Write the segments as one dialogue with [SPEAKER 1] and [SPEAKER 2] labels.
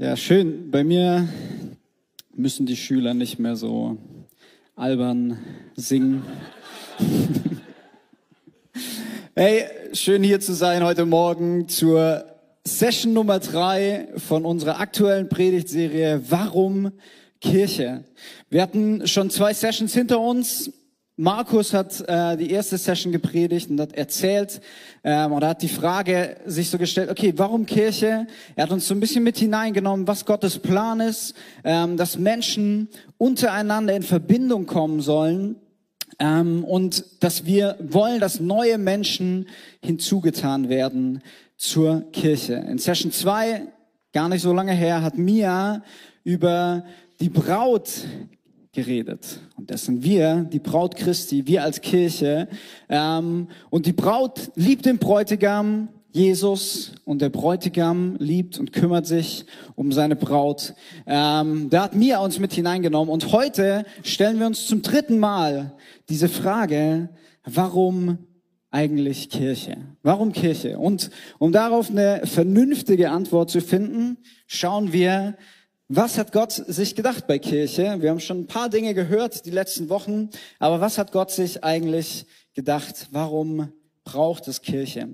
[SPEAKER 1] Ja, schön. Bei mir müssen die Schüler nicht mehr so albern singen. hey, schön hier zu sein heute Morgen zur Session Nummer drei von unserer aktuellen Predigtserie Warum Kirche? Wir hatten schon zwei Sessions hinter uns Markus hat äh, die erste Session gepredigt und hat erzählt ähm, oder hat die Frage sich so gestellt, okay, warum Kirche? Er hat uns so ein bisschen mit hineingenommen, was Gottes Plan ist, ähm, dass Menschen untereinander in Verbindung kommen sollen ähm, und dass wir wollen, dass neue Menschen hinzugetan werden zur Kirche. In Session 2, gar nicht so lange her, hat Mia über die Braut geredet. Und das sind wir, die Braut Christi, wir als Kirche. Ähm, und die Braut liebt den Bräutigam, Jesus, und der Bräutigam liebt und kümmert sich um seine Braut. Ähm, da hat Mia uns mit hineingenommen. Und heute stellen wir uns zum dritten Mal diese Frage, warum eigentlich Kirche? Warum Kirche? Und um darauf eine vernünftige Antwort zu finden, schauen wir was hat Gott sich gedacht bei Kirche? Wir haben schon ein paar Dinge gehört die letzten Wochen, aber was hat Gott sich eigentlich gedacht? Warum braucht es Kirche?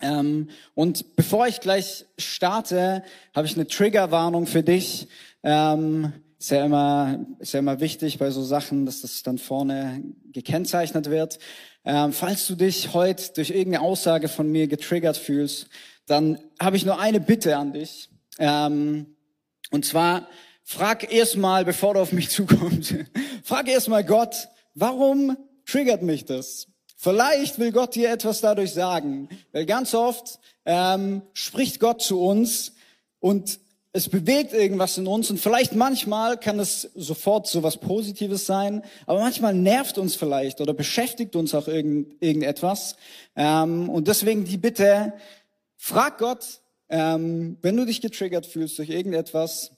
[SPEAKER 1] Ähm, und bevor ich gleich starte, habe ich eine Triggerwarnung für dich. Ähm, ist ja immer, ist ja immer wichtig bei so Sachen, dass das dann vorne gekennzeichnet wird. Ähm, falls du dich heute durch irgendeine Aussage von mir getriggert fühlst, dann habe ich nur eine Bitte an dich. Ähm, und zwar, frag erstmal, bevor du auf mich zukommst, frag erstmal Gott, warum triggert mich das? Vielleicht will Gott dir etwas dadurch sagen, weil ganz oft ähm, spricht Gott zu uns und es bewegt irgendwas in uns und vielleicht manchmal kann es sofort so was Positives sein, aber manchmal nervt uns vielleicht oder beschäftigt uns auch irgend, irgendetwas. Ähm, und deswegen die Bitte, frag Gott, ähm, wenn du dich getriggert fühlst durch irgendetwas,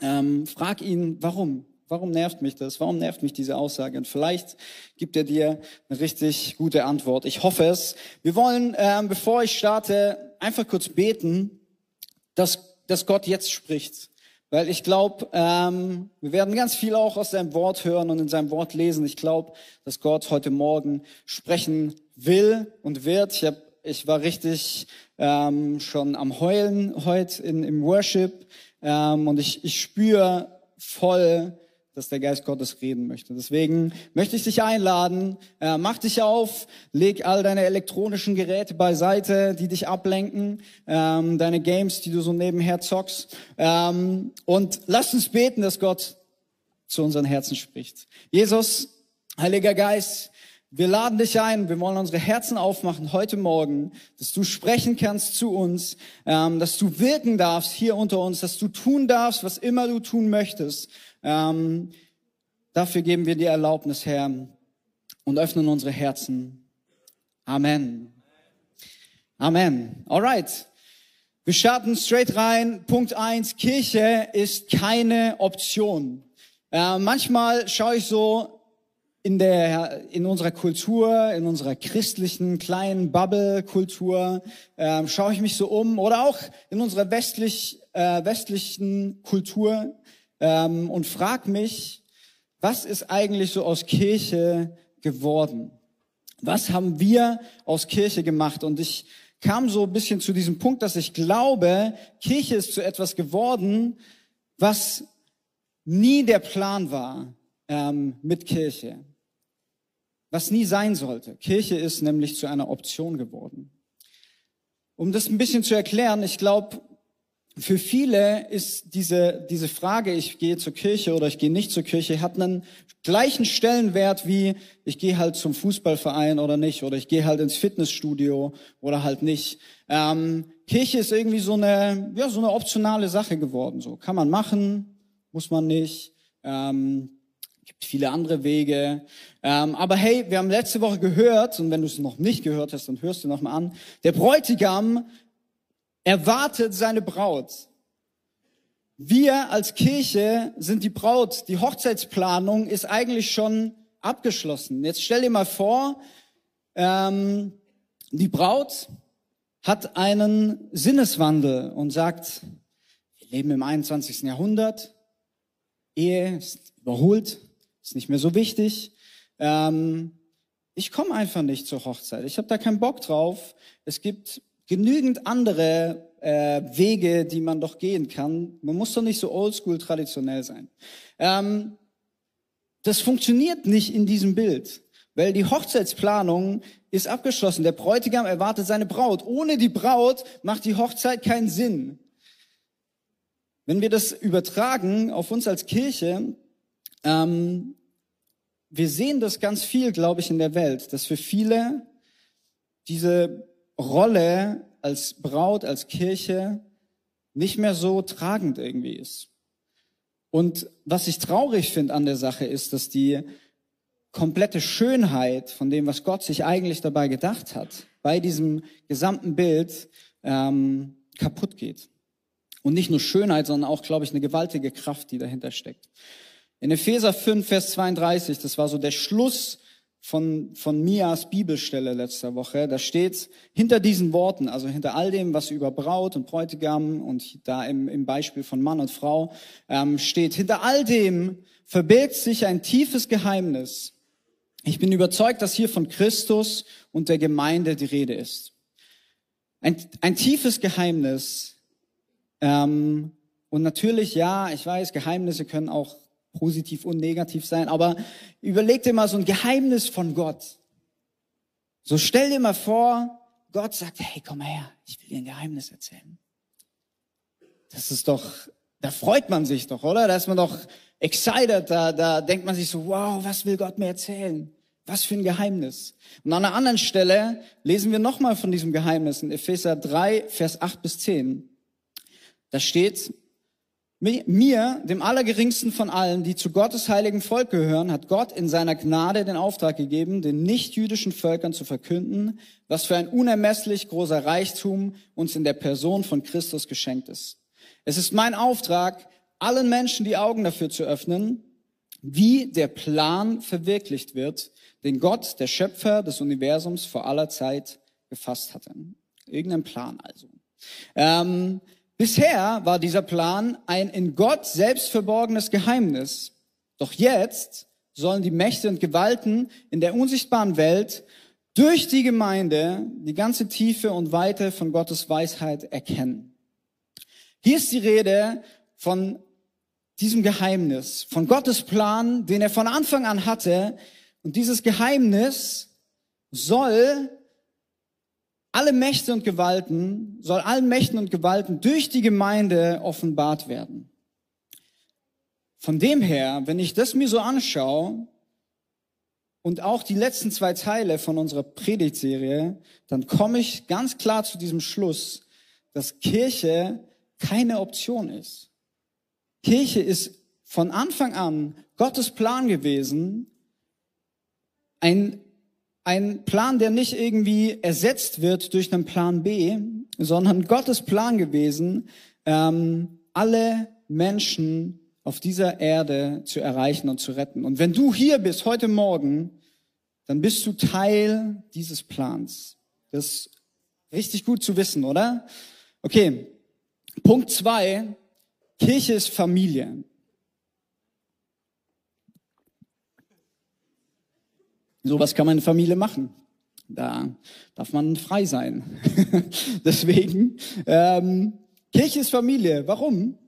[SPEAKER 1] ähm, frag ihn, warum? Warum nervt mich das? Warum nervt mich diese Aussage? Und vielleicht gibt er dir eine richtig gute Antwort. Ich hoffe es. Wir wollen, ähm, bevor ich starte, einfach kurz beten, dass, dass Gott jetzt spricht. Weil ich glaube, ähm, wir werden ganz viel auch aus seinem Wort hören und in seinem Wort lesen. Ich glaube, dass Gott heute Morgen sprechen will und wird. Ich hab, ich war richtig ähm, schon am Heulen heute in, im Worship ähm, und ich, ich spüre voll, dass der Geist Gottes reden möchte. Deswegen möchte ich dich einladen, äh, mach dich auf, leg all deine elektronischen Geräte beiseite, die dich ablenken, ähm, deine Games, die du so nebenher zockst ähm, und lass uns beten, dass Gott zu unseren Herzen spricht. Jesus, Heiliger Geist, wir laden dich ein, wir wollen unsere Herzen aufmachen heute Morgen, dass du sprechen kannst zu uns, ähm, dass du wirken darfst hier unter uns, dass du tun darfst, was immer du tun möchtest. Ähm, dafür geben wir dir Erlaubnis, Herr, und öffnen unsere Herzen. Amen. Amen. Alright. Wir starten straight rein. Punkt eins: Kirche ist keine Option. Äh, manchmal schaue ich so in der in unserer Kultur, in unserer christlichen kleinen Bubble-Kultur ähm, schaue ich mich so um oder auch in unserer westlich äh, westlichen Kultur ähm, und frag mich, was ist eigentlich so aus Kirche geworden? Was haben wir aus Kirche gemacht? Und ich kam so ein bisschen zu diesem Punkt, dass ich glaube, Kirche ist zu etwas geworden, was nie der Plan war ähm, mit Kirche was nie sein sollte. Kirche ist nämlich zu einer Option geworden. Um das ein bisschen zu erklären, ich glaube, für viele ist diese, diese Frage, ich gehe zur Kirche oder ich gehe nicht zur Kirche, hat einen gleichen Stellenwert wie ich gehe halt zum Fußballverein oder nicht oder ich gehe halt ins Fitnessstudio oder halt nicht. Ähm, Kirche ist irgendwie so eine, ja, so eine optionale Sache geworden. So kann man machen, muss man nicht. Ähm, gibt viele andere Wege. Ähm, aber hey, wir haben letzte Woche gehört, und wenn du es noch nicht gehört hast, dann hörst du noch mal an, der Bräutigam erwartet seine Braut. Wir als Kirche sind die Braut. Die Hochzeitsplanung ist eigentlich schon abgeschlossen. Jetzt stell dir mal vor, ähm, die Braut hat einen Sinneswandel und sagt, wir leben im 21. Jahrhundert. Ehe ist überholt, ist nicht mehr so wichtig. Ähm, ich komme einfach nicht zur Hochzeit. Ich habe da keinen Bock drauf. Es gibt genügend andere äh, Wege, die man doch gehen kann. Man muss doch nicht so oldschool traditionell sein. Ähm, das funktioniert nicht in diesem Bild, weil die Hochzeitsplanung ist abgeschlossen. Der Bräutigam erwartet seine Braut. Ohne die Braut macht die Hochzeit keinen Sinn. Wenn wir das übertragen auf uns als Kirche, ähm, wir sehen das ganz viel, glaube ich, in der Welt, dass für viele diese Rolle als Braut, als Kirche nicht mehr so tragend irgendwie ist. Und was ich traurig finde an der Sache ist, dass die komplette Schönheit von dem, was Gott sich eigentlich dabei gedacht hat, bei diesem gesamten Bild ähm, kaputt geht. Und nicht nur Schönheit, sondern auch, glaube ich, eine gewaltige Kraft, die dahinter steckt. In Epheser 5, Vers 32, das war so der Schluss von, von Mias Bibelstelle letzter Woche, da steht hinter diesen Worten, also hinter all dem, was über Braut und Bräutigam und da im, im Beispiel von Mann und Frau ähm, steht, hinter all dem verbirgt sich ein tiefes Geheimnis. Ich bin überzeugt, dass hier von Christus und der Gemeinde die Rede ist. Ein, ein tiefes Geheimnis. Ähm, und natürlich, ja, ich weiß, Geheimnisse können auch positiv und negativ sein, aber überleg dir mal so ein Geheimnis von Gott. So stell dir mal vor, Gott sagt, hey, komm mal her, ich will dir ein Geheimnis erzählen. Das ist doch, da freut man sich doch, oder? Da ist man doch excited, da, da denkt man sich so, wow, was will Gott mir erzählen? Was für ein Geheimnis. Und an einer anderen Stelle lesen wir nochmal von diesem Geheimnis in Epheser 3, Vers 8 bis 10. Da steht, mir, dem Allergeringsten von allen, die zu Gottes heiligen Volk gehören, hat Gott in seiner Gnade den Auftrag gegeben, den nichtjüdischen Völkern zu verkünden, was für ein unermesslich großer Reichtum uns in der Person von Christus geschenkt ist. Es ist mein Auftrag, allen Menschen die Augen dafür zu öffnen, wie der Plan verwirklicht wird, den Gott, der Schöpfer des Universums, vor aller Zeit gefasst hatte. Irgendein Plan also. Ähm, Bisher war dieser Plan ein in Gott selbst verborgenes Geheimnis. Doch jetzt sollen die Mächte und Gewalten in der unsichtbaren Welt durch die Gemeinde die ganze Tiefe und Weite von Gottes Weisheit erkennen. Hier ist die Rede von diesem Geheimnis, von Gottes Plan, den er von Anfang an hatte. Und dieses Geheimnis soll alle Mächte und Gewalten, soll allen Mächten und Gewalten durch die Gemeinde offenbart werden. Von dem her, wenn ich das mir so anschaue und auch die letzten zwei Teile von unserer Predigtserie, dann komme ich ganz klar zu diesem Schluss, dass Kirche keine Option ist. Kirche ist von Anfang an Gottes Plan gewesen, ein ein Plan, der nicht irgendwie ersetzt wird durch einen Plan B, sondern Gottes Plan gewesen, ähm, alle Menschen auf dieser Erde zu erreichen und zu retten. Und wenn du hier bist heute Morgen, dann bist du Teil dieses Plans. Das ist richtig gut zu wissen, oder? Okay, Punkt zwei, Kirche ist Familie. Sowas kann man in Familie machen. Da darf man frei sein. Deswegen, ähm, Kirche ist Familie. Warum?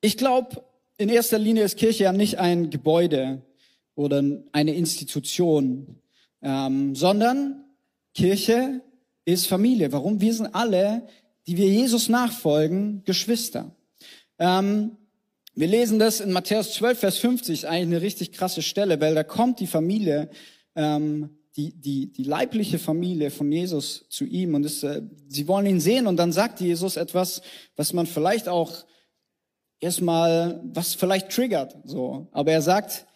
[SPEAKER 1] Ich glaube, in erster Linie ist Kirche ja nicht ein Gebäude oder eine Institution, ähm, sondern Kirche ist Familie. Warum? Wir sind alle, die wir Jesus nachfolgen, Geschwister. Ähm, wir lesen das in Matthäus 12, Vers 50, eigentlich eine richtig krasse Stelle, weil da kommt die Familie ähm, die, die, die leibliche Familie von Jesus zu ihm und es, äh, sie wollen ihn sehen und dann sagt Jesus etwas, was man vielleicht auch erstmal, was vielleicht triggert, so. Aber er sagt,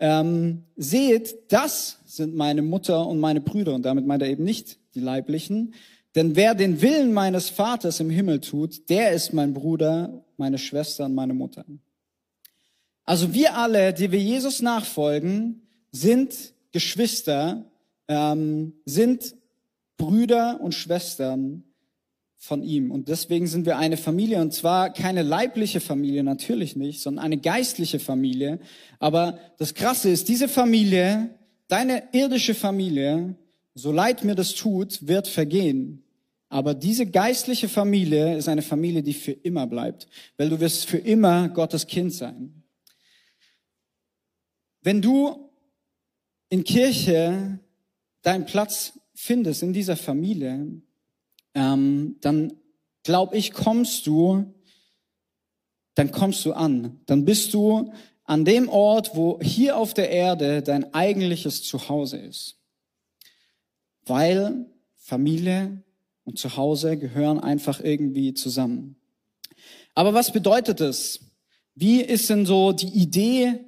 [SPEAKER 1] ähm, seht, das sind meine Mutter und meine Brüder und damit meint er eben nicht die leiblichen, denn wer den Willen meines Vaters im Himmel tut, der ist mein Bruder, meine Schwester und meine Mutter. Also wir alle, die wir Jesus nachfolgen, sind Geschwister ähm, sind Brüder und Schwestern von ihm. Und deswegen sind wir eine Familie und zwar keine leibliche Familie, natürlich nicht, sondern eine geistliche Familie. Aber das Krasse ist, diese Familie, deine irdische Familie, so leid mir das tut, wird vergehen. Aber diese geistliche Familie ist eine Familie, die für immer bleibt, weil du wirst für immer Gottes Kind sein. Wenn du in Kirche deinen Platz findest in dieser Familie, ähm, dann glaub ich, kommst du, dann kommst du an. Dann bist du an dem Ort, wo hier auf der Erde dein eigentliches Zuhause ist. Weil Familie und Zuhause gehören einfach irgendwie zusammen. Aber was bedeutet es? Wie ist denn so die Idee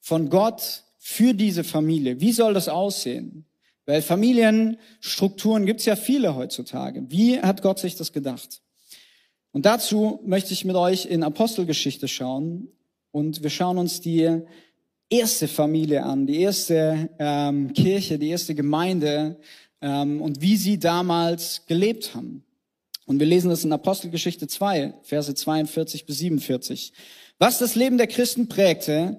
[SPEAKER 1] von Gott für diese Familie? Wie soll das aussehen? Weil Familienstrukturen gibt's ja viele heutzutage. Wie hat Gott sich das gedacht? Und dazu möchte ich mit euch in Apostelgeschichte schauen. Und wir schauen uns die erste Familie an, die erste ähm, Kirche, die erste Gemeinde ähm, und wie sie damals gelebt haben. Und wir lesen das in Apostelgeschichte 2, Verse 42 bis 47. Was das Leben der Christen prägte,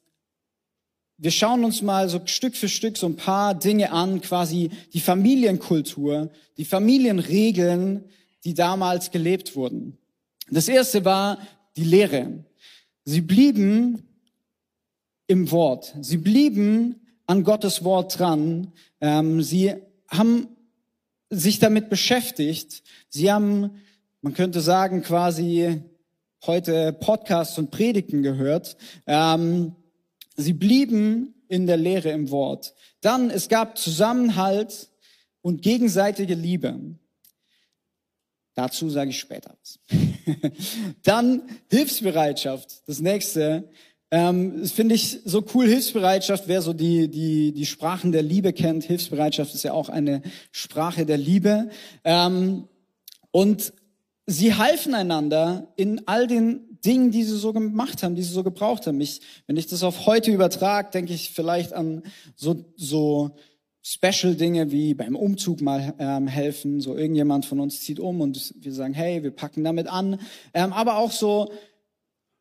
[SPEAKER 1] wir schauen uns mal so Stück für Stück so ein paar Dinge an, quasi die Familienkultur, die Familienregeln, die damals gelebt wurden. Das erste war die Lehre. Sie blieben im Wort. Sie blieben an Gottes Wort dran. Ähm, sie haben sich damit beschäftigt. Sie haben, man könnte sagen, quasi heute Podcasts und Predigten gehört. Ähm, Sie blieben in der Lehre im Wort. Dann, es gab Zusammenhalt und gegenseitige Liebe. Dazu sage ich später was. Dann Hilfsbereitschaft. Das nächste. Ähm, das finde ich so cool. Hilfsbereitschaft, wer so die, die, die Sprachen der Liebe kennt. Hilfsbereitschaft ist ja auch eine Sprache der Liebe. Ähm, und sie halfen einander in all den Dingen, die sie so gemacht haben, die sie so gebraucht haben. Ich, wenn ich das auf heute übertrage, denke ich vielleicht an so, so Special-Dinge wie beim Umzug mal ähm, helfen. So irgendjemand von uns zieht um und wir sagen, hey, wir packen damit an. Ähm, aber auch so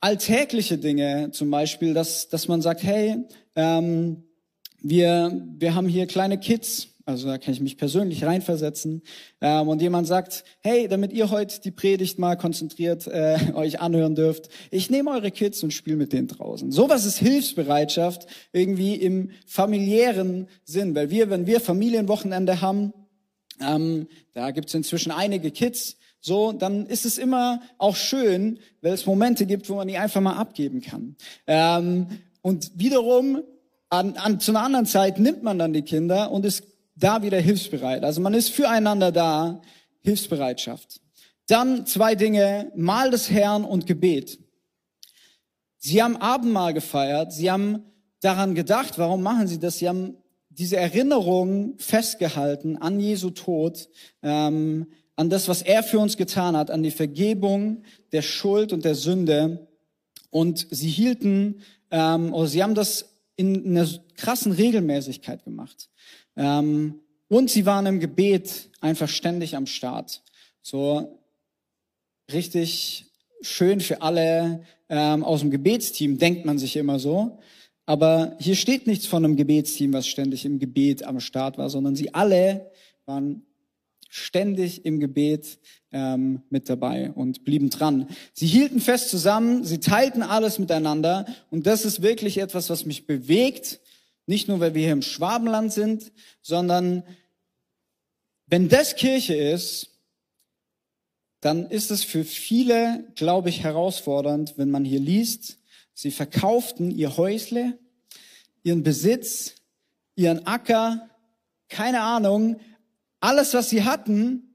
[SPEAKER 1] alltägliche Dinge, zum Beispiel, dass, dass man sagt, hey, ähm, wir, wir haben hier kleine Kids, also da kann ich mich persönlich reinversetzen. Ähm, und jemand sagt, hey, damit ihr heute die Predigt mal konzentriert äh, euch anhören dürft, ich nehme eure Kids und spiele mit denen draußen. Sowas ist Hilfsbereitschaft irgendwie im familiären Sinn. Weil wir, wenn wir Familienwochenende haben, ähm, da gibt's inzwischen einige Kids, so, dann ist es immer auch schön, weil es Momente gibt, wo man die einfach mal abgeben kann. Ähm, und wiederum an, an, zu einer anderen Zeit nimmt man dann die Kinder und ist da wieder hilfsbereit. Also man ist füreinander da, Hilfsbereitschaft. Dann zwei Dinge, Mahl des Herrn und Gebet. Sie haben Abendmahl gefeiert, sie haben daran gedacht, warum machen sie das? Sie haben diese Erinnerung festgehalten an Jesu Tod, ähm, an das, was er für uns getan hat, an die Vergebung der Schuld und der Sünde. Und sie hielten, ähm, oder sie haben das in einer krassen Regelmäßigkeit gemacht. Ähm, und sie waren im Gebet einfach ständig am Start. So richtig schön für alle ähm, aus dem Gebetsteam, denkt man sich immer so. Aber hier steht nichts von einem Gebetsteam, was ständig im Gebet am Start war, sondern sie alle waren ständig im Gebet ähm, mit dabei und blieben dran. Sie hielten fest zusammen, sie teilten alles miteinander und das ist wirklich etwas, was mich bewegt, nicht nur weil wir hier im Schwabenland sind, sondern wenn das Kirche ist, dann ist es für viele, glaube ich, herausfordernd, wenn man hier liest, sie verkauften ihr Häusle, ihren Besitz, ihren Acker, keine Ahnung, alles, was sie hatten.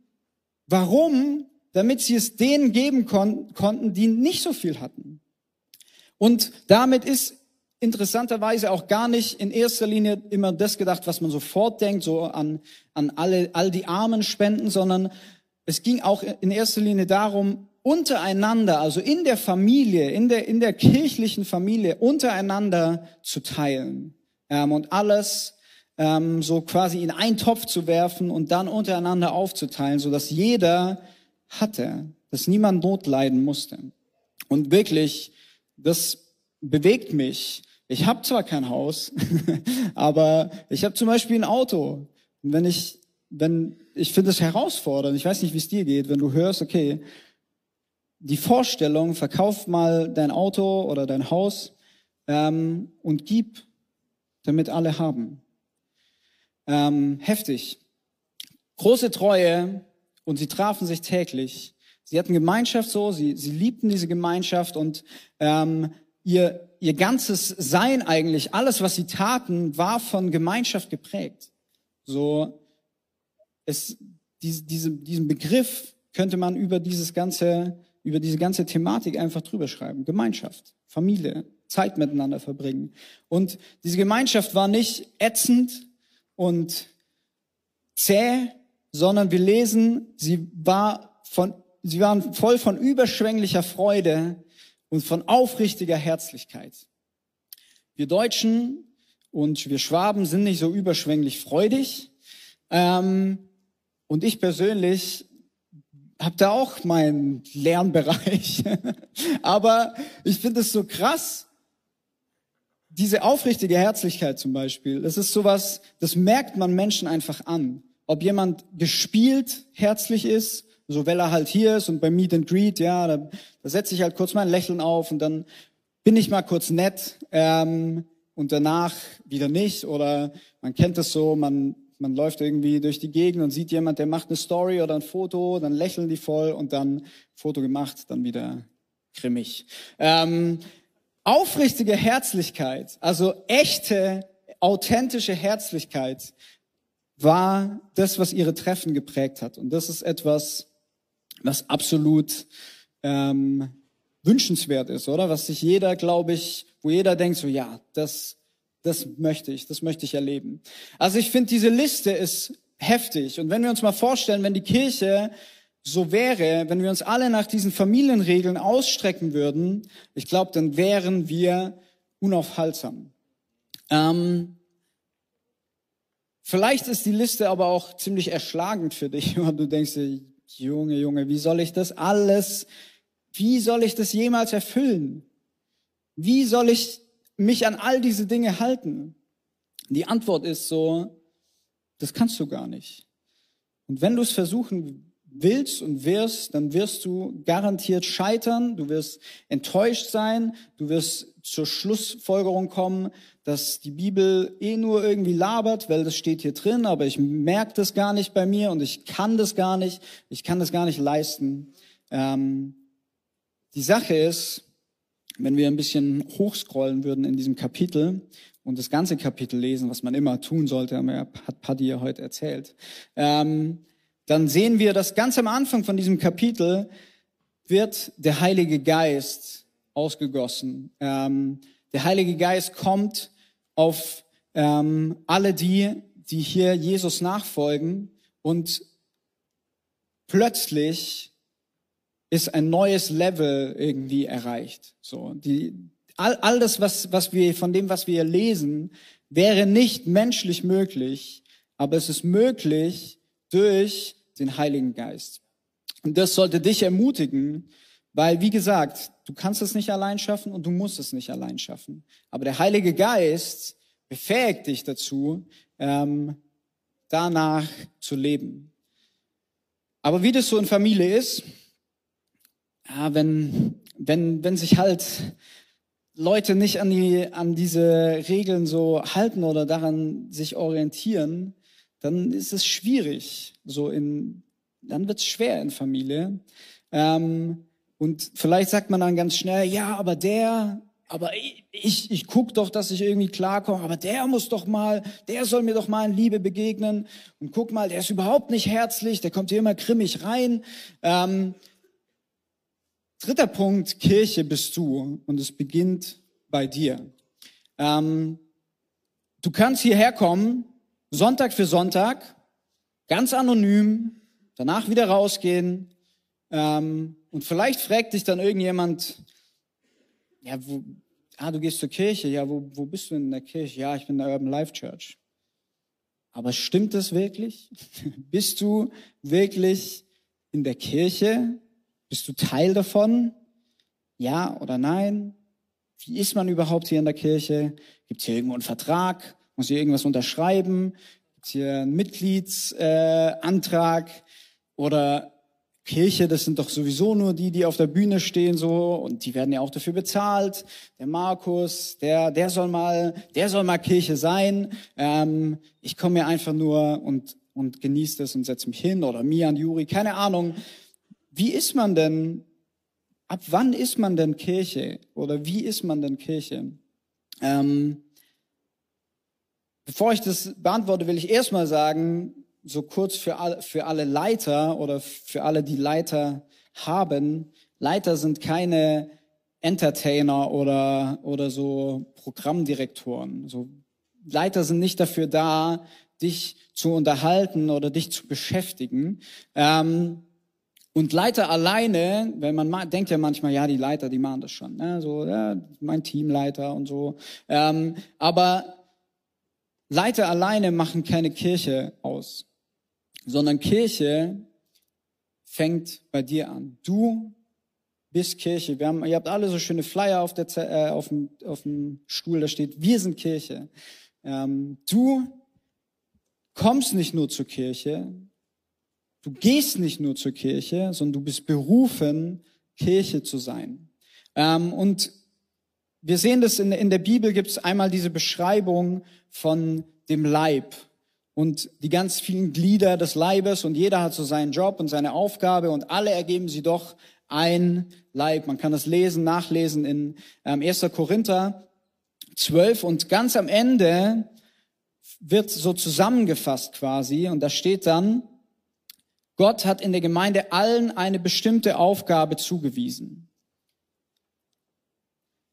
[SPEAKER 1] Warum? Damit sie es denen geben kon konnten, die nicht so viel hatten. Und damit ist interessanterweise auch gar nicht in erster Linie immer das gedacht, was man sofort denkt, so an, an alle, all die armen Spenden, sondern es ging auch in erster Linie darum, untereinander, also in der Familie, in der, in der kirchlichen Familie, untereinander zu teilen ähm, und alles ähm, so quasi in einen Topf zu werfen und dann untereinander aufzuteilen, so dass jeder hatte, dass niemand Not leiden musste. Und wirklich, das bewegt mich. Ich habe zwar kein Haus, aber ich habe zum Beispiel ein Auto. Und wenn ich, wenn ich finde es herausfordernd, ich weiß nicht, wie es dir geht, wenn du hörst, okay, die Vorstellung, verkauf mal dein Auto oder dein Haus ähm, und gib, damit alle haben ähm, heftig. Große Treue und sie trafen sich täglich. Sie hatten Gemeinschaft so, sie, sie liebten diese Gemeinschaft und ähm, ihr, ihr ganzes Sein eigentlich, alles, was sie taten, war von Gemeinschaft geprägt. So, es, diese, diese, diesen Begriff könnte man über dieses ganze, über diese ganze Thematik einfach drüber schreiben. Gemeinschaft, Familie, Zeit miteinander verbringen. Und diese Gemeinschaft war nicht ätzend, und zäh, sondern wir lesen, sie war von, sie waren voll von überschwänglicher Freude und von aufrichtiger Herzlichkeit. Wir Deutschen und wir Schwaben sind nicht so überschwänglich freudig. Ähm, und ich persönlich habe da auch meinen Lernbereich. Aber ich finde es so krass, diese aufrichtige Herzlichkeit zum Beispiel, das ist sowas, das merkt man Menschen einfach an. Ob jemand gespielt herzlich ist, so weil er halt hier ist und beim Meet and Greet, ja, da, da setze ich halt kurz mein Lächeln auf und dann bin ich mal kurz nett ähm, und danach wieder nicht. Oder man kennt es so, man man läuft irgendwie durch die Gegend und sieht jemand, der macht eine Story oder ein Foto, dann lächeln die voll und dann Foto gemacht, dann wieder grimmig. Ähm, Aufrichtige Herzlichkeit, also echte, authentische Herzlichkeit, war das, was ihre Treffen geprägt hat. Und das ist etwas, was absolut ähm, wünschenswert ist, oder? Was sich jeder, glaube ich, wo jeder denkt, so ja, das, das möchte ich, das möchte ich erleben. Also ich finde, diese Liste ist heftig. Und wenn wir uns mal vorstellen, wenn die Kirche so wäre, wenn wir uns alle nach diesen Familienregeln ausstrecken würden, ich glaube, dann wären wir unaufhaltsam. Ähm, vielleicht ist die Liste aber auch ziemlich erschlagend für dich, und du denkst dir, Junge, Junge, wie soll ich das alles, wie soll ich das jemals erfüllen? Wie soll ich mich an all diese Dinge halten? Die Antwort ist so, das kannst du gar nicht. Und wenn du es versuchen willst und wirst, dann wirst du garantiert scheitern, du wirst enttäuscht sein, du wirst zur Schlussfolgerung kommen, dass die Bibel eh nur irgendwie labert, weil das steht hier drin, aber ich merke das gar nicht bei mir und ich kann das gar nicht, ich kann das gar nicht leisten. Ähm, die Sache ist, wenn wir ein bisschen hochscrollen würden in diesem Kapitel und das ganze Kapitel lesen, was man immer tun sollte, hat Paddy ja heute erzählt, ähm, dann sehen wir, dass ganz am Anfang von diesem Kapitel wird der Heilige Geist ausgegossen. Ähm, der Heilige Geist kommt auf ähm, alle die, die hier Jesus nachfolgen und plötzlich ist ein neues Level irgendwie erreicht. So, die, all, all das, was, was wir, von dem, was wir lesen, wäre nicht menschlich möglich, aber es ist möglich durch den Heiligen Geist. Und das sollte dich ermutigen, weil, wie gesagt, du kannst es nicht allein schaffen und du musst es nicht allein schaffen. Aber der Heilige Geist befähigt dich dazu, ähm, danach zu leben. Aber wie das so in Familie ist, ja, wenn, wenn, wenn sich halt Leute nicht an die, an diese Regeln so halten oder daran sich orientieren, dann ist es schwierig, so in, dann wird es schwer in Familie. Ähm, und vielleicht sagt man dann ganz schnell, ja, aber der, aber ich, ich, ich guck doch, dass ich irgendwie klarkomme, aber der muss doch mal, der soll mir doch mal in Liebe begegnen. Und guck mal, der ist überhaupt nicht herzlich, der kommt hier immer grimmig rein. Ähm, dritter Punkt, Kirche bist du und es beginnt bei dir. Ähm, du kannst hierher kommen, Sonntag für Sonntag, ganz anonym, danach wieder rausgehen ähm, und vielleicht fragt dich dann irgendjemand, ja, wo, ah, du gehst zur Kirche, ja, wo, wo bist du in der Kirche? Ja, ich bin in der Urban Life Church. Aber stimmt das wirklich? bist du wirklich in der Kirche? Bist du Teil davon? Ja oder nein? Wie ist man überhaupt hier in der Kirche? Gibt es hier irgendwo einen Vertrag? Muss hier irgendwas unterschreiben? Gibt es hier einen Mitgliedsantrag? Äh, oder Kirche, das sind doch sowieso nur die, die auf der Bühne stehen so und die werden ja auch dafür bezahlt. Der Markus, der, der soll mal, der soll mal Kirche sein. Ähm, ich komme hier einfach nur und und genieße das und setze mich hin oder Mian, Juri, keine Ahnung. Wie ist man denn? Ab wann ist man denn Kirche oder wie ist man denn Kirche? Ähm, bevor ich das beantworte, will ich erstmal sagen, so kurz für alle, für alle Leiter oder für alle, die Leiter haben. Leiter sind keine Entertainer oder, oder so Programmdirektoren. So Leiter sind nicht dafür da, dich zu unterhalten oder dich zu beschäftigen. Ähm, und Leiter alleine, wenn man denkt ja manchmal, ja, die Leiter, die machen das schon, ne? so ja, mein Teamleiter und so. Ähm, aber Leiter alleine machen keine Kirche aus sondern Kirche fängt bei dir an. Du bist Kirche. Wir haben, ihr habt alle so schöne Flyer auf, der, äh, auf, dem, auf dem Stuhl, da steht, wir sind Kirche. Ähm, du kommst nicht nur zur Kirche, du gehst nicht nur zur Kirche, sondern du bist berufen, Kirche zu sein. Ähm, und wir sehen das in, in der Bibel, gibt es einmal diese Beschreibung von dem Leib und die ganz vielen Glieder des Leibes und jeder hat so seinen Job und seine Aufgabe und alle ergeben sie doch ein Leib. Man kann das lesen, nachlesen in ähm, 1. Korinther 12 und ganz am Ende wird so zusammengefasst quasi und da steht dann, Gott hat in der Gemeinde allen eine bestimmte Aufgabe zugewiesen.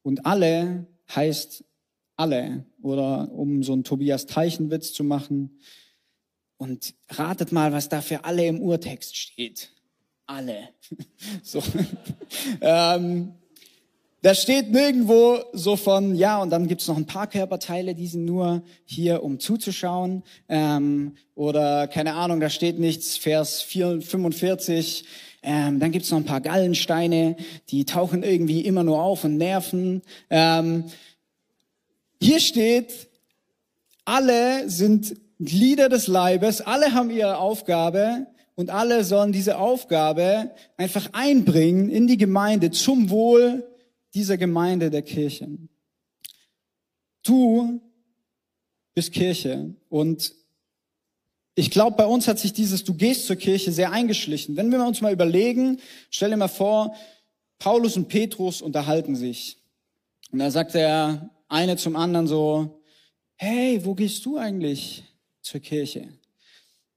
[SPEAKER 1] Und alle heißt alle. Oder um so einen Tobias Teichenwitz zu machen. Und ratet mal, was da für alle im Urtext steht. Alle. so. ähm, da steht nirgendwo so von, ja, und dann gibt's noch ein paar Körperteile, die sind nur hier, um zuzuschauen. Ähm, oder keine Ahnung, da steht nichts, Vers 4, 45. Ähm, dann gibt's noch ein paar Gallensteine, die tauchen irgendwie immer nur auf und nerven. Ähm, hier steht, alle sind Glieder des Leibes, alle haben ihre Aufgabe und alle sollen diese Aufgabe einfach einbringen in die Gemeinde zum Wohl dieser Gemeinde der Kirche. Du bist Kirche und ich glaube, bei uns hat sich dieses Du gehst zur Kirche sehr eingeschlichen. Wenn wir uns mal überlegen, stell dir mal vor, Paulus und Petrus unterhalten sich. Und da sagt er, eine zum anderen so, hey, wo gehst du eigentlich zur Kirche?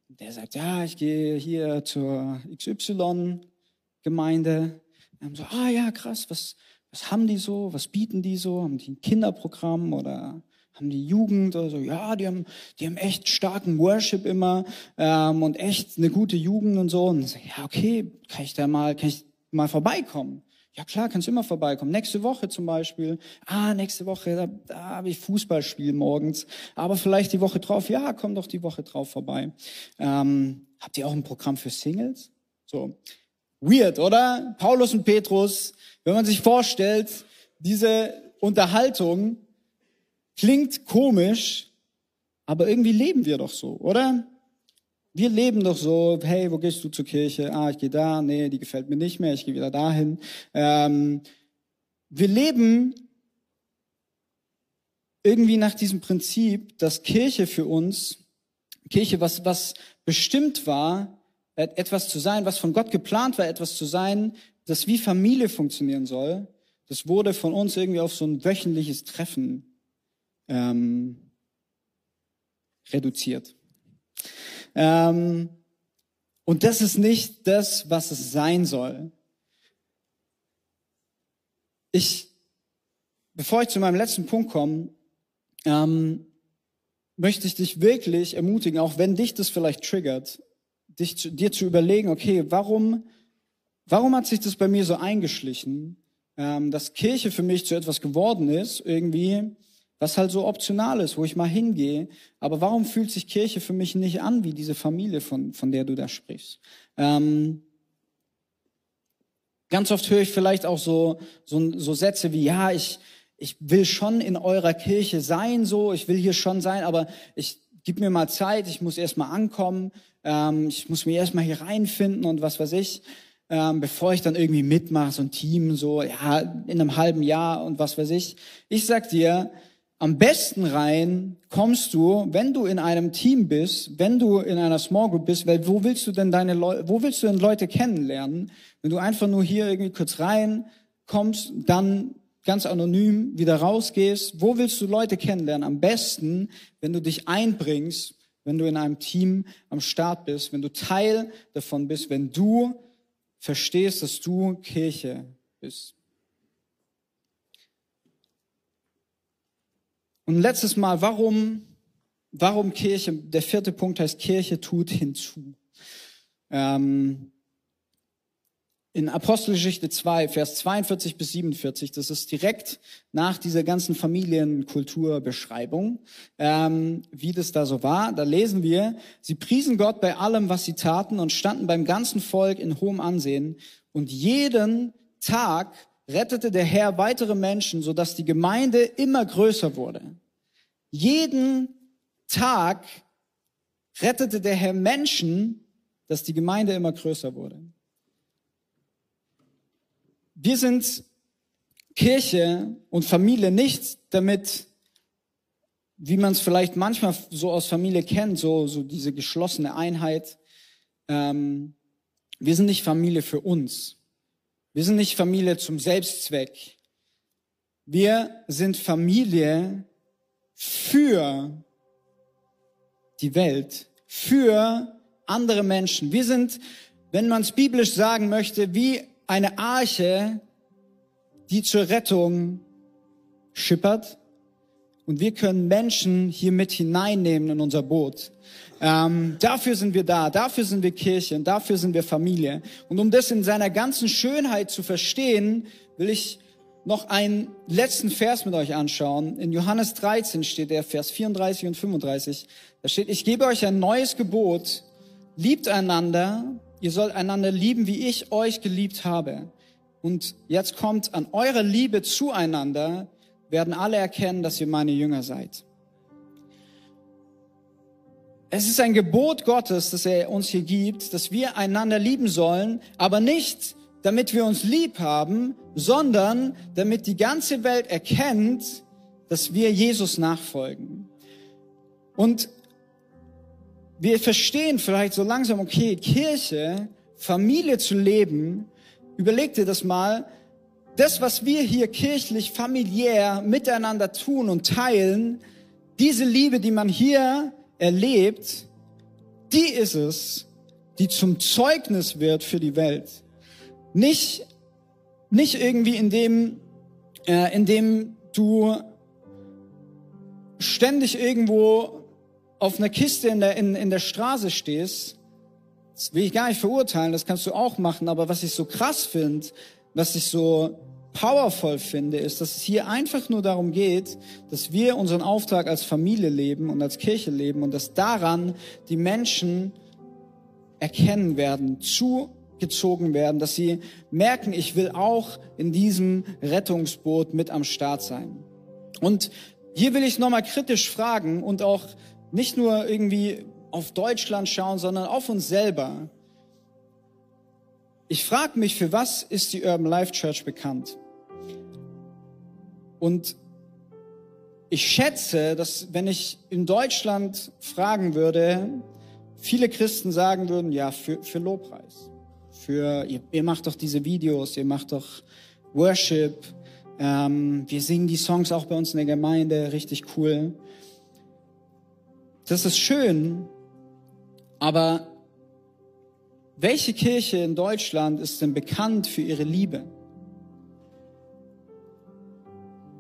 [SPEAKER 1] Der sagt, ja, ich gehe hier zur XY-Gemeinde. So, ah ja, krass, was, was haben die so? Was bieten die so? Haben die ein Kinderprogramm oder haben die Jugend oder so? Ja, die haben, die haben echt starken Worship immer ähm, und echt eine gute Jugend und so. Und so, ja, okay, kann ich da mal, kann ich mal vorbeikommen? Ja klar, kannst du immer vorbeikommen. Nächste Woche zum Beispiel. Ah, nächste Woche, da, da habe ich Fußballspiel morgens. Aber vielleicht die Woche drauf. Ja, komm doch die Woche drauf vorbei. Ähm, habt ihr auch ein Programm für Singles? So. Weird, oder? Paulus und Petrus, wenn man sich vorstellt, diese Unterhaltung klingt komisch, aber irgendwie leben wir doch so, oder? Wir leben doch so, hey, wo gehst du zur Kirche? Ah, ich gehe da, nee, die gefällt mir nicht mehr, ich gehe wieder dahin. Ähm, wir leben irgendwie nach diesem Prinzip, dass Kirche für uns, Kirche, was, was bestimmt war, etwas zu sein, was von Gott geplant war, etwas zu sein, das wie Familie funktionieren soll, das wurde von uns irgendwie auf so ein wöchentliches Treffen ähm, reduziert. Ähm, und das ist nicht das, was es sein soll. Ich, bevor ich zu meinem letzten Punkt komme, ähm, möchte ich dich wirklich ermutigen, auch wenn dich das vielleicht triggert, dich zu, dir zu überlegen, okay, warum, warum hat sich das bei mir so eingeschlichen, ähm, dass Kirche für mich zu etwas geworden ist, irgendwie, was halt so optional ist, wo ich mal hingehe. Aber warum fühlt sich Kirche für mich nicht an wie diese Familie, von, von der du da sprichst? Ähm, ganz oft höre ich vielleicht auch so, so, so Sätze wie, ja, ich, ich will schon in eurer Kirche sein, so, ich will hier schon sein, aber ich gib mir mal Zeit, ich muss erst mal ankommen, ähm, ich muss mir erst mal hier reinfinden und was weiß ich ähm, bevor ich dann irgendwie mitmache, so ein Team, so ja, in einem halben Jahr und was weiß ich. Ich sag dir, am besten rein kommst du, wenn du in einem Team bist, wenn du in einer Small Group bist, weil wo willst du denn deine Leute, wo willst du denn Leute kennenlernen? Wenn du einfach nur hier irgendwie kurz rein kommst, dann ganz anonym wieder rausgehst, wo willst du Leute kennenlernen? Am besten, wenn du dich einbringst, wenn du in einem Team am Start bist, wenn du Teil davon bist, wenn du verstehst, dass du Kirche bist. Und letztes Mal, warum, warum Kirche? Der vierte Punkt heißt, Kirche tut hinzu. Ähm, in Apostelgeschichte 2, Vers 42 bis 47, das ist direkt nach dieser ganzen Familienkulturbeschreibung, ähm, wie das da so war. Da lesen wir, sie priesen Gott bei allem, was sie taten und standen beim ganzen Volk in hohem Ansehen. Und jeden Tag rettete der Herr weitere Menschen, sodass die Gemeinde immer größer wurde. Jeden Tag rettete der Herr Menschen, dass die Gemeinde immer größer wurde. Wir sind Kirche und Familie nicht damit, wie man es vielleicht manchmal so aus Familie kennt, so, so diese geschlossene Einheit. Ähm, wir sind nicht Familie für uns. Wir sind nicht Familie zum Selbstzweck. Wir sind Familie für die Welt, für andere Menschen. Wir sind, wenn man es biblisch sagen möchte, wie eine Arche, die zur Rettung schippert. Und wir können Menschen hier mit hineinnehmen in unser Boot. Ähm, dafür sind wir da, dafür sind wir Kirche und dafür sind wir Familie. Und um das in seiner ganzen Schönheit zu verstehen, will ich noch einen letzten Vers mit euch anschauen. In Johannes 13 steht der Vers 34 und 35. Da steht, ich gebe euch ein neues Gebot, liebt einander, ihr sollt einander lieben, wie ich euch geliebt habe. Und jetzt kommt an eurer Liebe zueinander, werden alle erkennen, dass ihr meine Jünger seid. Es ist ein Gebot Gottes, das er uns hier gibt, dass wir einander lieben sollen, aber nicht, damit wir uns lieb haben, sondern damit die ganze Welt erkennt, dass wir Jesus nachfolgen. Und wir verstehen vielleicht so langsam, okay, Kirche, Familie zu leben, überleg dir das mal, das, was wir hier kirchlich, familiär miteinander tun und teilen, diese Liebe, die man hier erlebt, die ist es, die zum Zeugnis wird für die Welt. Nicht, nicht irgendwie indem, äh, indem du ständig irgendwo auf einer Kiste in der, in, in der Straße stehst, das will ich gar nicht verurteilen, das kannst du auch machen, aber was ich so krass finde, was ich so powerful finde, ist, dass es hier einfach nur darum geht, dass wir unseren Auftrag als Familie leben und als Kirche leben und dass daran die Menschen erkennen werden, zugezogen werden, dass sie merken, ich will auch in diesem Rettungsboot mit am Start sein. Und hier will ich nochmal kritisch fragen und auch nicht nur irgendwie auf Deutschland schauen, sondern auf uns selber. Ich frage mich, für was ist die Urban Life Church bekannt? Und ich schätze, dass wenn ich in Deutschland fragen würde, viele Christen sagen würden, ja, für, für Lobpreis. Für, ihr, ihr macht doch diese Videos, ihr macht doch Worship. Ähm, wir singen die Songs auch bei uns in der Gemeinde, richtig cool. Das ist schön, aber welche Kirche in Deutschland ist denn bekannt für ihre Liebe?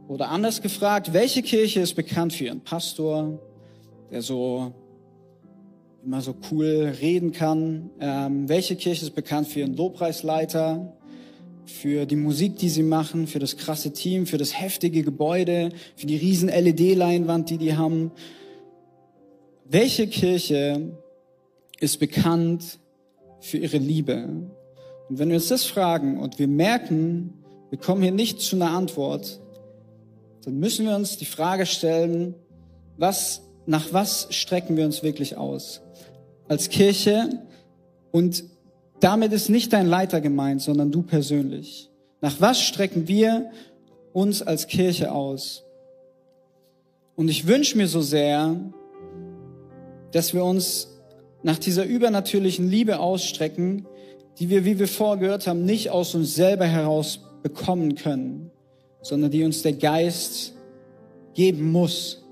[SPEAKER 1] Oder anders gefragt, welche Kirche ist bekannt für ihren Pastor, der so immer so cool reden kann? Ähm, welche Kirche ist bekannt für ihren Lobpreisleiter, für die Musik, die sie machen, für das krasse Team, für das heftige Gebäude, für die riesen LED-Leinwand, die die haben? Welche Kirche ist bekannt für ihre Liebe? Und wenn wir uns das fragen und wir merken, wir kommen hier nicht zu einer Antwort, dann müssen wir uns die Frage stellen, was, nach was strecken wir uns wirklich aus? Als Kirche und damit ist nicht dein Leiter gemeint, sondern du persönlich. Nach was strecken wir uns als Kirche aus? Und ich wünsche mir so sehr, dass wir uns nach dieser übernatürlichen Liebe ausstrecken, die wir, wie wir vorgehört haben, nicht aus uns selber heraus bekommen können, sondern die uns der Geist geben muss.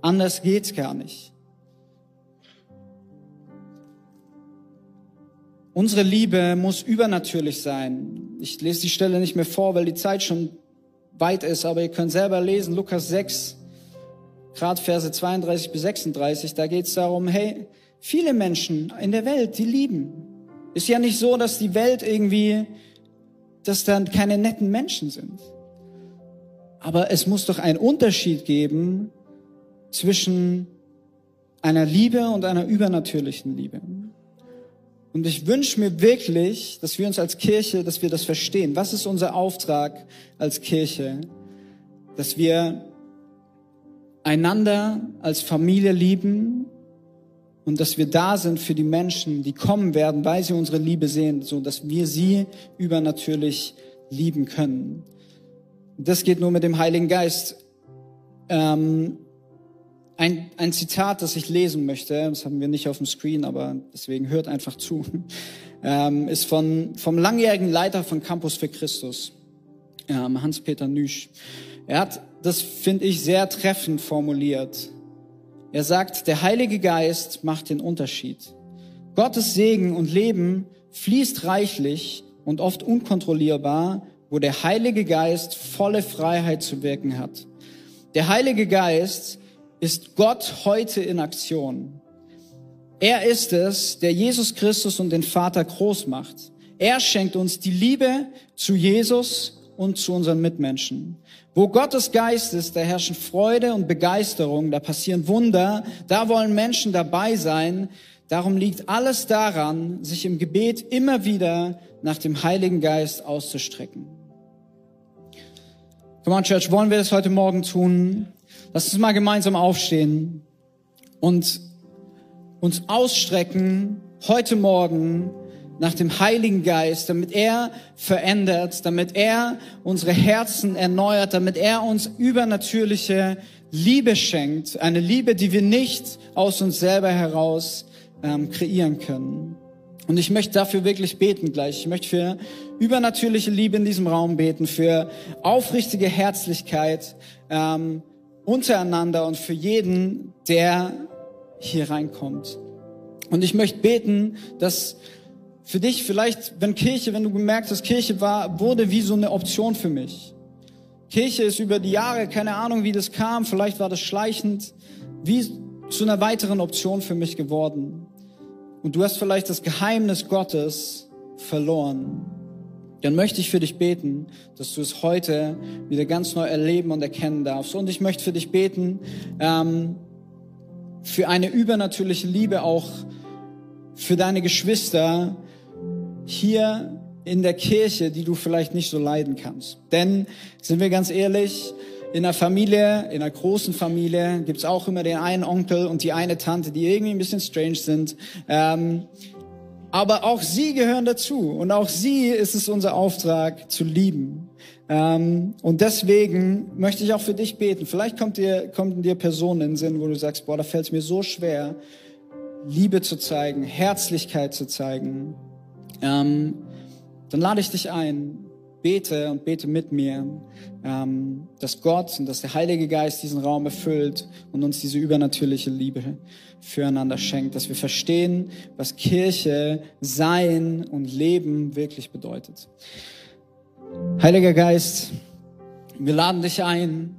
[SPEAKER 1] Anders geht's gar nicht. Unsere Liebe muss übernatürlich sein. Ich lese die Stelle nicht mehr vor, weil die Zeit schon weit ist, aber ihr könnt selber lesen, Lukas 6, gerade Verse 32 bis 36, da geht es darum, hey, viele Menschen in der Welt, die lieben. Ist ja nicht so, dass die Welt irgendwie, dass dann keine netten Menschen sind. Aber es muss doch einen Unterschied geben zwischen einer Liebe und einer übernatürlichen Liebe. Und ich wünsche mir wirklich, dass wir uns als Kirche, dass wir das verstehen. Was ist unser Auftrag als Kirche? Dass wir einander als Familie lieben und dass wir da sind für die Menschen, die kommen werden, weil sie unsere Liebe sehen, so dass wir sie übernatürlich lieben können. Das geht nur mit dem Heiligen Geist. Ähm, ein, ein Zitat, das ich lesen möchte, das haben wir nicht auf dem Screen, aber deswegen hört einfach zu, ähm, ist von, vom langjährigen Leiter von Campus für Christus, ähm, Hans-Peter Nüsch. Er hat das, finde ich, sehr treffend formuliert. Er sagt, der Heilige Geist macht den Unterschied. Gottes Segen und Leben fließt reichlich und oft unkontrollierbar wo der Heilige Geist volle Freiheit zu wirken hat. Der Heilige Geist ist Gott heute in Aktion. Er ist es, der Jesus Christus und den Vater groß macht. Er schenkt uns die Liebe zu Jesus und zu unseren Mitmenschen. Wo Gottes Geist ist, da herrschen Freude und Begeisterung, da passieren Wunder, da wollen Menschen dabei sein. Darum liegt alles daran, sich im Gebet immer wieder nach dem Heiligen Geist auszustrecken. Come on, Church, wollen wir das heute Morgen tun? Lass uns mal gemeinsam aufstehen und uns ausstrecken heute Morgen nach dem Heiligen Geist, damit er verändert, damit er unsere Herzen erneuert, damit er uns übernatürliche Liebe schenkt, eine Liebe, die wir nicht aus uns selber heraus ähm, kreieren können. Und ich möchte dafür wirklich beten gleich. Ich möchte für übernatürliche Liebe in diesem Raum beten, für aufrichtige Herzlichkeit ähm, untereinander und für jeden, der hier reinkommt. Und ich möchte beten, dass für dich vielleicht, wenn Kirche, wenn du gemerkt hast, Kirche war, wurde wie so eine Option für mich. Kirche ist über die Jahre, keine Ahnung, wie das kam, vielleicht war das schleichend, wie zu einer weiteren Option für mich geworden und du hast vielleicht das Geheimnis Gottes verloren, dann möchte ich für dich beten, dass du es heute wieder ganz neu erleben und erkennen darfst. Und ich möchte für dich beten, ähm, für eine übernatürliche Liebe auch für deine Geschwister hier in der Kirche, die du vielleicht nicht so leiden kannst. Denn, sind wir ganz ehrlich, in einer Familie, in einer großen Familie, gibt's auch immer den einen Onkel und die eine Tante, die irgendwie ein bisschen strange sind. Ähm, aber auch sie gehören dazu und auch sie ist es unser Auftrag zu lieben. Ähm, und deswegen möchte ich auch für dich beten. Vielleicht kommt dir, kommt dir Personen in den Sinn, wo du sagst, boah, da fällt es mir so schwer, Liebe zu zeigen, Herzlichkeit zu zeigen. Ähm, dann lade ich dich ein, bete und bete mit mir, ähm, dass Gott und dass der Heilige Geist diesen Raum erfüllt und uns diese übernatürliche Liebe füreinander schenkt, dass wir verstehen, was Kirche, Sein und Leben wirklich bedeutet. Heiliger Geist, wir laden dich ein,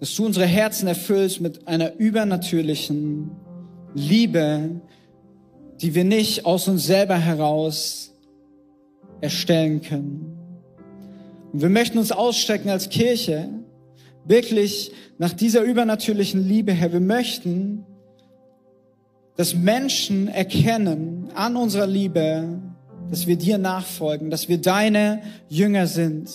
[SPEAKER 1] dass du unsere Herzen erfüllst mit einer übernatürlichen Liebe, die wir nicht aus uns selber heraus erstellen können. Und wir möchten uns ausstrecken als Kirche, wirklich nach dieser übernatürlichen Liebe, Herr. Wir möchten, dass Menschen erkennen an unserer Liebe, dass wir dir nachfolgen, dass wir deine Jünger sind.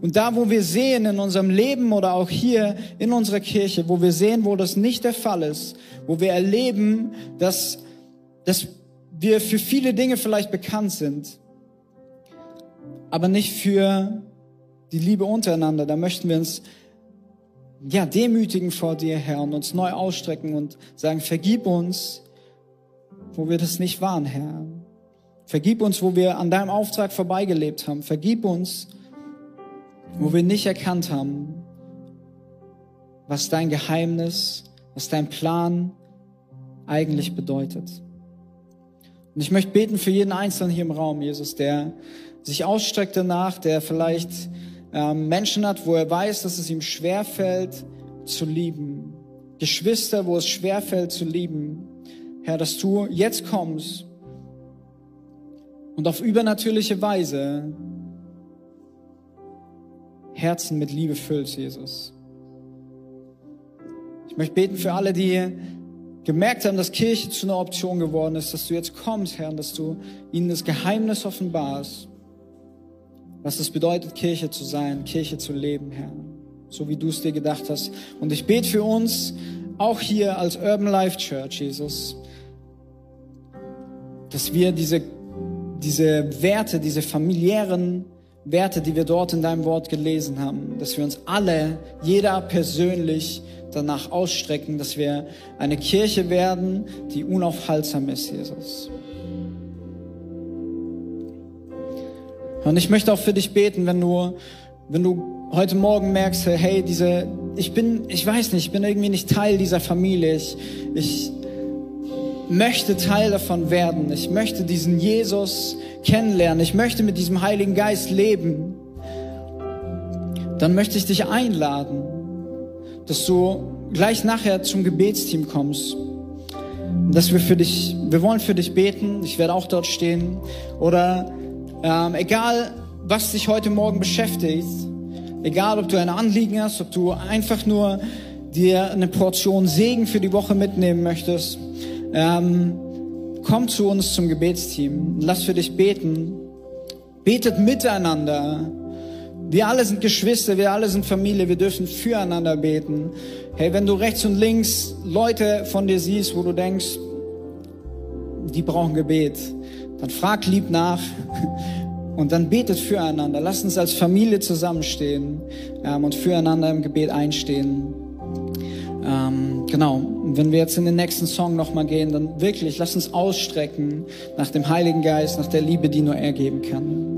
[SPEAKER 1] Und da, wo wir sehen in unserem Leben oder auch hier in unserer Kirche, wo wir sehen, wo das nicht der Fall ist, wo wir erleben, dass, dass wir für viele Dinge vielleicht bekannt sind, aber nicht für die Liebe untereinander, da möchten wir uns ja, demütigen vor dir, Herr, und uns neu ausstrecken und sagen, vergib uns, wo wir das nicht waren, Herr. Vergib uns, wo wir an deinem Auftrag vorbeigelebt haben. Vergib uns, wo wir nicht erkannt haben, was dein Geheimnis, was dein Plan eigentlich bedeutet. Und ich möchte beten für jeden Einzelnen hier im Raum, Jesus, der sich ausstreckt danach, der vielleicht ähm, Menschen hat, wo er weiß, dass es ihm schwerfällt zu lieben. Geschwister, wo es schwerfällt zu lieben. Herr, dass du jetzt kommst und auf übernatürliche Weise Herzen mit Liebe füllst, Jesus. Ich möchte beten für alle, die gemerkt haben, dass Kirche zu einer Option geworden ist, dass du jetzt kommst, Herr, und dass du ihnen das Geheimnis offenbarst, was es bedeutet, Kirche zu sein, Kirche zu leben, Herr, so wie du es dir gedacht hast. Und ich bete für uns, auch hier als Urban Life Church, Jesus, dass wir diese diese Werte, diese familiären Werte, die wir dort in deinem Wort gelesen haben, dass wir uns alle, jeder persönlich danach ausstrecken, dass wir eine Kirche werden, die unaufhaltsam ist, Jesus. Und ich möchte auch für dich beten, wenn du, wenn du heute Morgen merkst, hey, diese, ich bin, ich weiß nicht, ich bin irgendwie nicht Teil dieser Familie. Ich, ich, möchte Teil davon werden. Ich möchte diesen Jesus kennenlernen. Ich möchte mit diesem Heiligen Geist leben. Dann möchte ich dich einladen, dass du gleich nachher zum Gebetsteam kommst. Dass wir für dich, wir wollen für dich beten. Ich werde auch dort stehen. Oder ähm, egal, was dich heute Morgen beschäftigt, egal, ob du ein Anliegen hast, ob du einfach nur dir eine Portion Segen für die Woche mitnehmen möchtest, ähm, komm zu uns zum Gebetsteam. Lass für dich beten. Betet miteinander. Wir alle sind Geschwister, wir alle sind Familie, wir dürfen füreinander beten. Hey, wenn du rechts und links Leute von dir siehst, wo du denkst, die brauchen Gebet, dann frag lieb nach und dann betet füreinander. Lass uns als Familie zusammenstehen ähm, und füreinander im Gebet einstehen. Ähm, genau, wenn wir jetzt in den nächsten Song nochmal gehen, dann wirklich, lass uns ausstrecken nach dem Heiligen Geist, nach der Liebe, die nur er geben kann.